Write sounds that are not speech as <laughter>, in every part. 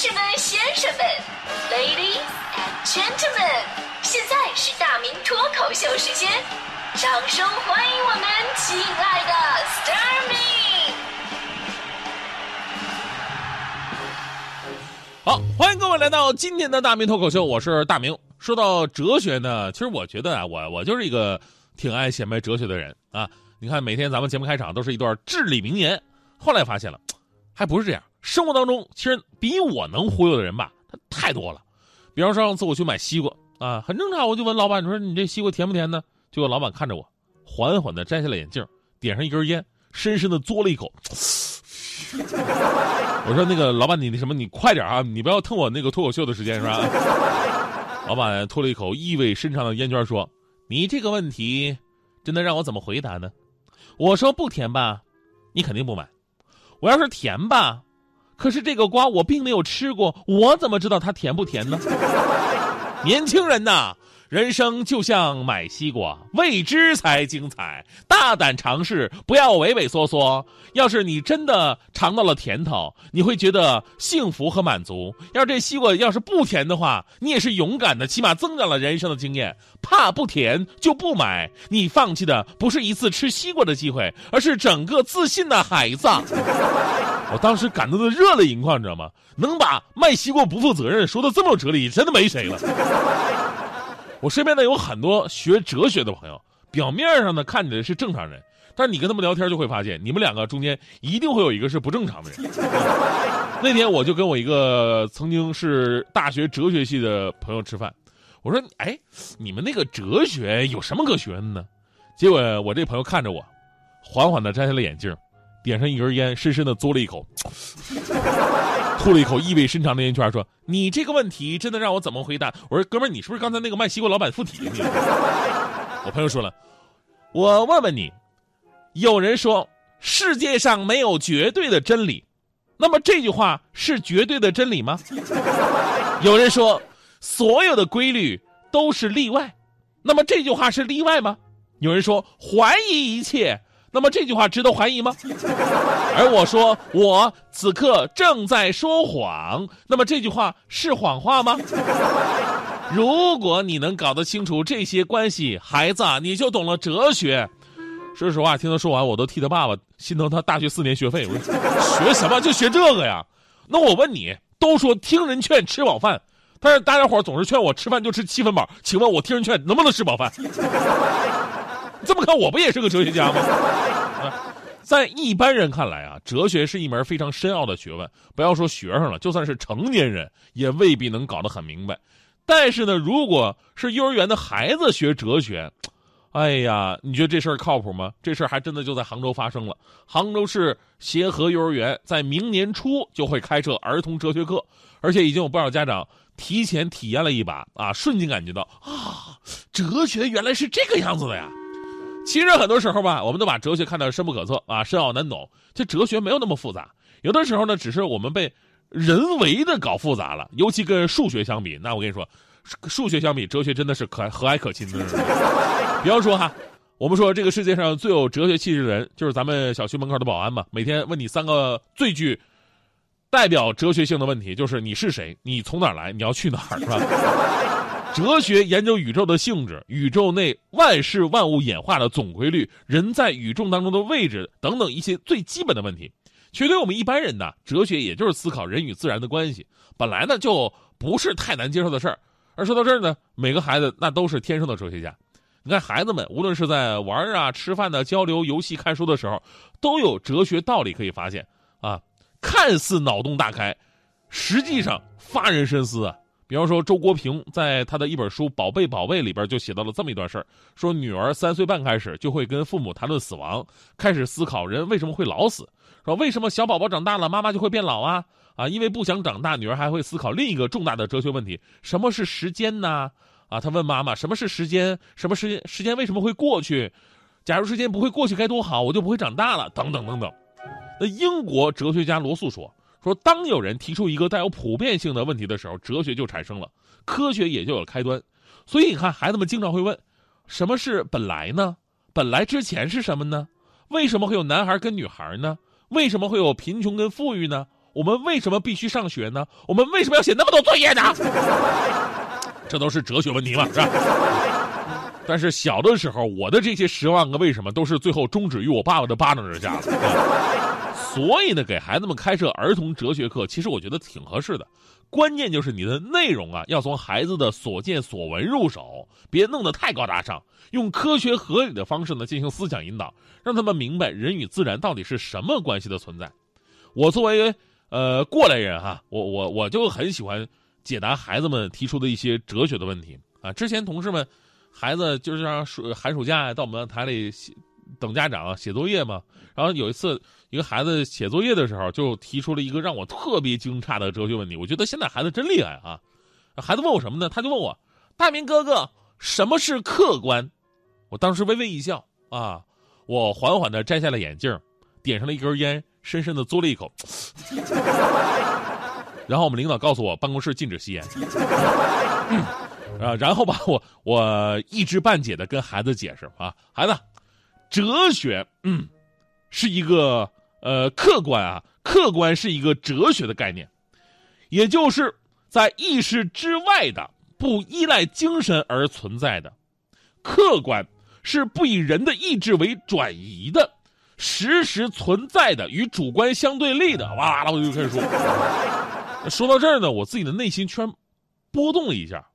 士们、先生们，Ladies and Gentlemen，现在是大明脱口秀时间，掌声欢迎我们亲爱的 s t a r m y 好，欢迎各位来到今天的大明脱口秀，我是大明。说到哲学呢，其实我觉得啊，我我就是一个挺爱显摆哲学的人啊。你看，每天咱们节目开场都是一段至理名言，后来发现了，还不是这样。生活当中，其实比我能忽悠的人吧，他太多了。比方说，上次我去买西瓜啊，很正常，我就问老板：“你说你这西瓜甜不甜呢？”结果老板看着我，缓缓的摘下了眼镜，点上一根烟，深深的嘬了一口。<laughs> 我说：“那个老板，你那什么，你快点啊，你不要蹭我那个脱口秀的时间是吧？” <laughs> 老板吐了一口意味深长的烟圈，说：“你这个问题，真的让我怎么回答呢？”我说：“不甜吧，你肯定不买。我要是甜吧。”可是这个瓜我并没有吃过，我怎么知道它甜不甜呢？<laughs> 年轻人呐，人生就像买西瓜，未知才精彩，大胆尝试，不要畏畏缩缩。要是你真的尝到了甜头，你会觉得幸福和满足。要是这西瓜要是不甜的话，你也是勇敢的，起码增长了人生的经验。怕不甜就不买，你放弃的不是一次吃西瓜的机会，而是整个自信的孩子。<laughs> 我当时感动的热泪盈眶，你知道吗？能把卖西瓜不负责任说的这么有哲理，真的没谁了。我身边呢有很多学哲学的朋友，表面上呢看起来是正常人，但是你跟他们聊天就会发现，你们两个中间一定会有一个是不正常的人。<laughs> 那天我就跟我一个曾经是大学哲学系的朋友吃饭，我说：“哎，你们那个哲学有什么可学的呢？”结果我这朋友看着我，缓缓的摘下了眼镜。点上一根烟，深深的嘬了一口，吐了一口意味深长的烟圈，说：“你这个问题真的让我怎么回答？”我说：“哥们儿，你是不是刚才那个卖西瓜老板附体？” <laughs> 我朋友说了：“我问问你，有人说世界上没有绝对的真理，那么这句话是绝对的真理吗？有人说所有的规律都是例外，那么这句话是例外吗？有人说怀疑一切。”那么这句话值得怀疑吗？而我说我此刻正在说谎，那么这句话是谎话吗？如果你能搞得清楚这些关系，孩子啊你就懂了哲学。说实话，听他说完，我都替他爸爸心疼他大学四年学费。我说学什么就学这个呀？那我问你，都说听人劝吃饱饭，但是大家伙总是劝我吃饭就吃七分饱，请问我听人劝能不能吃饱饭？这么看，我不也是个哲学家吗？在一般人看来啊，哲学是一门非常深奥的学问。不要说学生了，就算是成年人，也未必能搞得很明白。但是呢，如果是幼儿园的孩子学哲学，哎呀，你觉得这事儿靠谱吗？这事儿还真的就在杭州发生了。杭州市协和幼儿园在明年初就会开设儿童哲学课，而且已经有不少家长提前体验了一把啊，瞬间感觉到啊，哲学原来是这个样子的呀。其实很多时候吧，我们都把哲学看得深不可测啊，深奥难懂。这哲学没有那么复杂，有的时候呢，只是我们被人为的搞复杂了。尤其跟数学相比，那我跟你说，数学相比，哲学真的是可和蔼可亲的。<laughs> 比方说哈，我们说这个世界上最有哲学气质的人，就是咱们小区门口的保安嘛。每天问你三个最具代表哲学性的问题，就是你是谁，你从哪儿来，你要去哪儿，是吧？哲学研究宇宙的性质、宇宙内万事万物演化的总规律、人在宇宙当中的位置等等一些最基本的问题，其实对我们一般人呢，哲学也就是思考人与自然的关系，本来呢就不是太难接受的事儿。而说到这儿呢，每个孩子那都是天生的哲学家。你看，孩子们无论是在玩啊、吃饭的、交流、游戏、看书的时候，都有哲学道理可以发现啊，看似脑洞大开，实际上发人深思啊。比方说，周国平在他的一本书《宝贝宝贝》里边就写到了这么一段事儿：说女儿三岁半开始就会跟父母谈论死亡，开始思考人为什么会老死。说为什么小宝宝长大了，妈妈就会变老啊？啊，因为不想长大，女儿还会思考另一个重大的哲学问题：什么是时间呢？啊，他问妈妈：什么是时间？什么时间？时间为什么会过去？假如时间不会过去该多好，我就不会长大了。等等等等。那英国哲学家罗素说。说，当有人提出一个带有普遍性的问题的时候，哲学就产生了，科学也就有开端。所以你看，孩子们经常会问：什么是本来呢？本来之前是什么呢？为什么会有男孩跟女孩呢？为什么会有贫穷跟富裕呢？我们为什么必须上学呢？我们为什么要写那么多作业呢？<laughs> 这都是哲学问题嘛，是吧？但是小的时候，我的这些十万个为什么都是最后终止于我爸爸的巴掌之下了。所以呢，给孩子们开设儿童哲学课，其实我觉得挺合适的。关键就是你的内容啊，要从孩子的所见所闻入手，别弄得太高大上，用科学合理的方式呢进行思想引导，让他们明白人与自然到底是什么关系的存在。我作为呃过来人哈，我我我就很喜欢解答孩子们提出的一些哲学的问题啊。之前同事们。孩子就是让暑寒暑假到我们台里写等家长写作业嘛。然后有一次，一个孩子写作业的时候，就提出了一个让我特别惊诧的哲学问题。我觉得现在孩子真厉害啊！孩子问我什么呢？他就问我：“大明哥哥，什么是客观？”我当时微微一笑啊，我缓缓的摘下了眼镜，点上了一根烟，深深的嘬了一口。然后我们领导告诉我，办公室禁止吸烟。啊，然后吧，我我一知半解的跟孩子解释啊，孩子，哲学，嗯，是一个呃客观啊，客观是一个哲学的概念，也就是在意识之外的，不依赖精神而存在的，客观是不以人的意志为转移的，实时存在的，与主观相对立的。哇啦，我就开始说，说到这儿呢，我自己的内心居然波动了一下。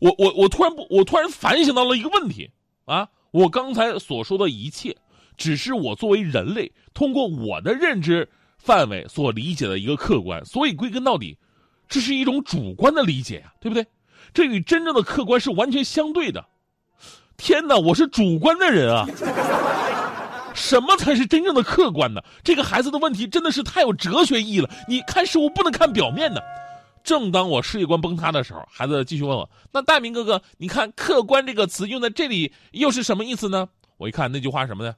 我我我突然不，我突然反省到了一个问题啊！我刚才所说的一切，只是我作为人类通过我的认知范围所理解的一个客观，所以归根到底，这是一种主观的理解呀，对不对？这与真正的客观是完全相对的。天哪，我是主观的人啊！什么才是真正的客观呢？这个孩子的问题真的是太有哲学意义了。你看事物不能看表面的。正当我世界观崩塌的时候，孩子继续问我：“那大明哥哥，你看‘客观’这个词用在这里又是什么意思呢？”我一看那句话什么呢？“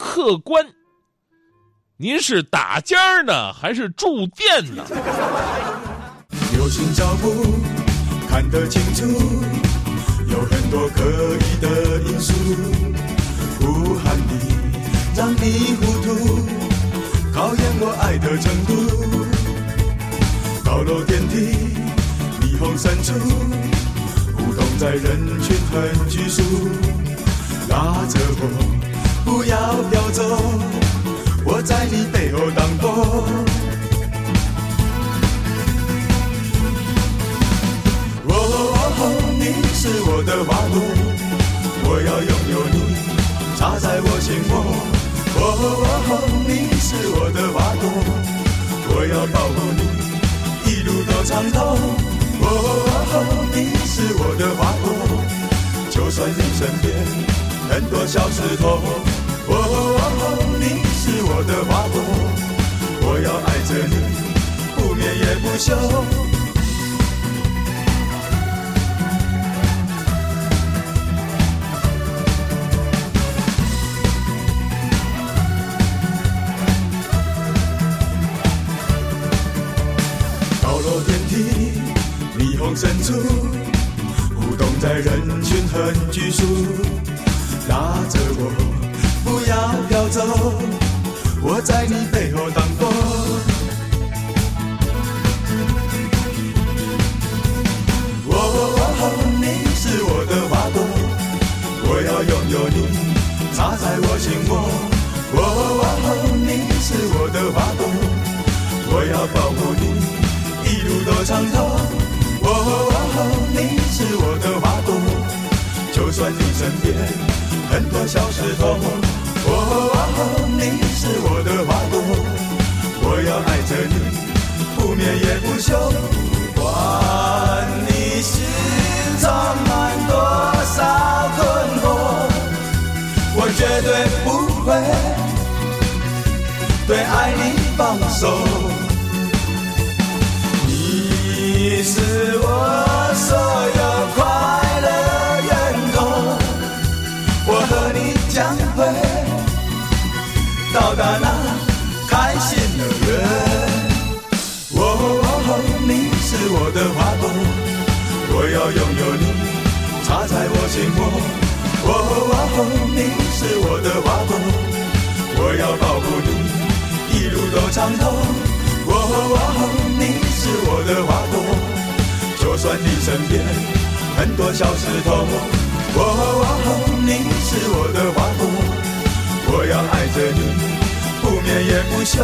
客观，您是打尖儿呢，还是住店呢？”有心脚步看得清楚，有很多可疑的因素，呼喊你让你糊涂，考验我爱的程度。高楼电梯，霓虹深处，互动在人群很拘束。拉着我，不要飘走，我在你背后挡风。哦，你是我的花朵，我要拥有你，插在我心窝。哦，你是我的花朵，我要保护你。一路都畅通，哦，你是我的花朵，就算你身边很多小石头，哦，你是我的花朵，我要爱着你，不眠也不休。高楼电梯，霓虹深处，舞动在人群很拘束，拉着我，在你背后挡风。哦，你是我的花朵，我要拥有你，插在我心窝。哦，你是我的花朵，我要保护你，一路都畅通。哦，你是我的花朵，就算你身边很多小石头。你是我的花朵，我要爱着你，不眠也不休。不管你心中满多少困惑，我绝对不会对爱你放手。你是我所有的花朵，我要拥有你，插在我心窝。哦哦，你是我的花朵，我要保护你，一路都畅通。哦哦，你是我的花朵，就算你身边很多小石头。哦哦，你是我的花朵，我要爱着你，不眠也不休。